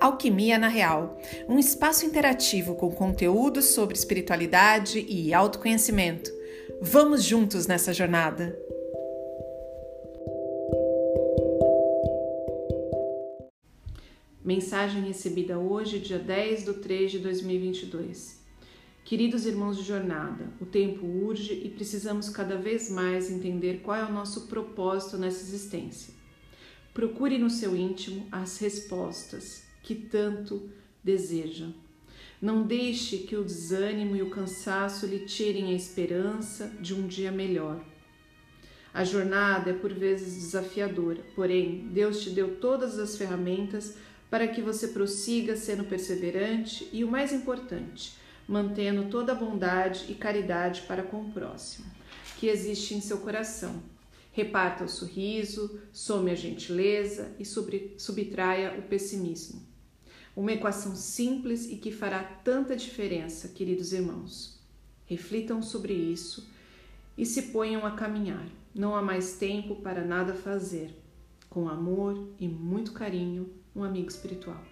Alquimia na Real, um espaço interativo com conteúdos sobre espiritualidade e autoconhecimento. Vamos juntos nessa jornada! Mensagem recebida hoje, dia 10 de 3 de 2022. Queridos irmãos de jornada, o tempo urge e precisamos cada vez mais entender qual é o nosso propósito nessa existência. Procure no seu íntimo as respostas que tanto deseja. Não deixe que o desânimo e o cansaço lhe tirem a esperança de um dia melhor. A jornada é por vezes desafiadora, porém, Deus te deu todas as ferramentas para que você prossiga sendo perseverante e, o mais importante, mantendo toda a bondade e caridade para com o próximo que existe em seu coração. Reparta o sorriso, some a gentileza e subtraia o pessimismo. Uma equação simples e que fará tanta diferença, queridos irmãos. Reflitam sobre isso e se ponham a caminhar. Não há mais tempo para nada fazer. Com amor e muito carinho, um amigo espiritual.